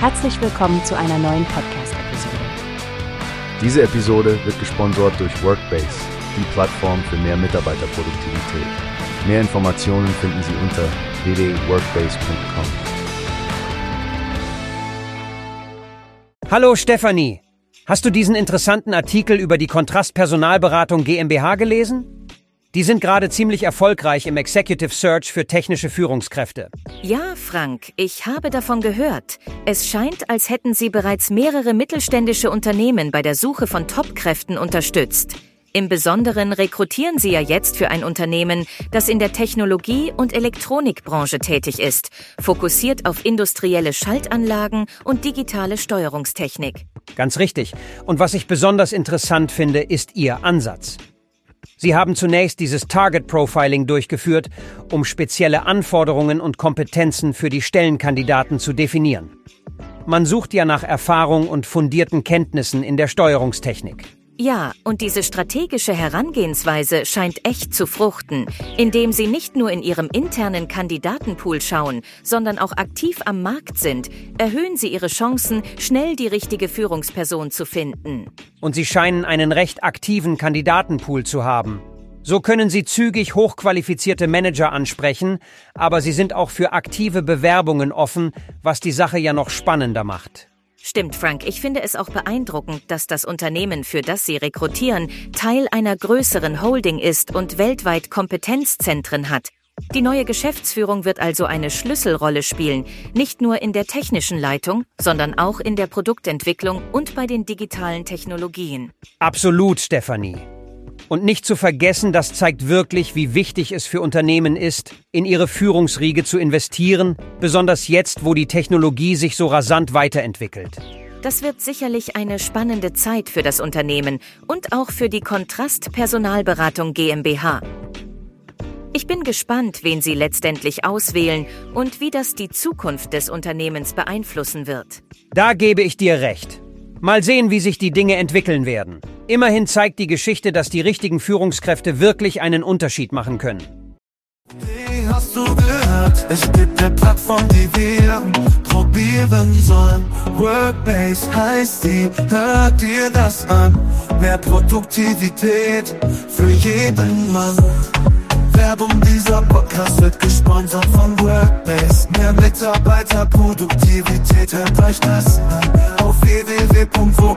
Herzlich willkommen zu einer neuen Podcast-Episode. Diese Episode wird gesponsert durch Workbase, die Plattform für mehr Mitarbeiterproduktivität. Mehr Informationen finden Sie unter www.workbase.com. Hallo Stefanie, hast du diesen interessanten Artikel über die Kontrastpersonalberatung GmbH gelesen? Die sind gerade ziemlich erfolgreich im Executive Search für technische Führungskräfte. Ja, Frank, ich habe davon gehört. Es scheint, als hätten Sie bereits mehrere mittelständische Unternehmen bei der Suche von Top-Kräften unterstützt. Im Besonderen rekrutieren Sie ja jetzt für ein Unternehmen, das in der Technologie- und Elektronikbranche tätig ist, fokussiert auf industrielle Schaltanlagen und digitale Steuerungstechnik. Ganz richtig. Und was ich besonders interessant finde, ist Ihr Ansatz. Sie haben zunächst dieses Target Profiling durchgeführt, um spezielle Anforderungen und Kompetenzen für die Stellenkandidaten zu definieren. Man sucht ja nach Erfahrung und fundierten Kenntnissen in der Steuerungstechnik. Ja, und diese strategische Herangehensweise scheint echt zu fruchten, indem sie nicht nur in ihrem internen Kandidatenpool schauen, sondern auch aktiv am Markt sind, erhöhen sie ihre Chancen, schnell die richtige Führungsperson zu finden. Und sie scheinen einen recht aktiven Kandidatenpool zu haben. So können sie zügig hochqualifizierte Manager ansprechen, aber sie sind auch für aktive Bewerbungen offen, was die Sache ja noch spannender macht. Stimmt, Frank. Ich finde es auch beeindruckend, dass das Unternehmen, für das Sie rekrutieren, Teil einer größeren Holding ist und weltweit Kompetenzzentren hat. Die neue Geschäftsführung wird also eine Schlüsselrolle spielen, nicht nur in der technischen Leitung, sondern auch in der Produktentwicklung und bei den digitalen Technologien. Absolut, Stefanie. Und nicht zu vergessen, das zeigt wirklich, wie wichtig es für Unternehmen ist, in ihre Führungsriege zu investieren, besonders jetzt, wo die Technologie sich so rasant weiterentwickelt. Das wird sicherlich eine spannende Zeit für das Unternehmen und auch für die Kontrast Personalberatung GmbH. Ich bin gespannt, wen Sie letztendlich auswählen und wie das die Zukunft des Unternehmens beeinflussen wird. Da gebe ich dir recht. Mal sehen, wie sich die Dinge entwickeln werden. Immerhin zeigt die Geschichte, dass die richtigen Führungskräfte wirklich einen Unterschied machen können. Wie hast du gehört? Es gibt eine Plattform, die wir probieren sollen. Workbase heißt die, hört dir das an. Mehr Produktivität für jeden Mann. Werbung dieser Podcast wird gesponsert von Workbase. Mehr Mitarbeiterproduktivität, hört euch das an. Auf www.workbase.com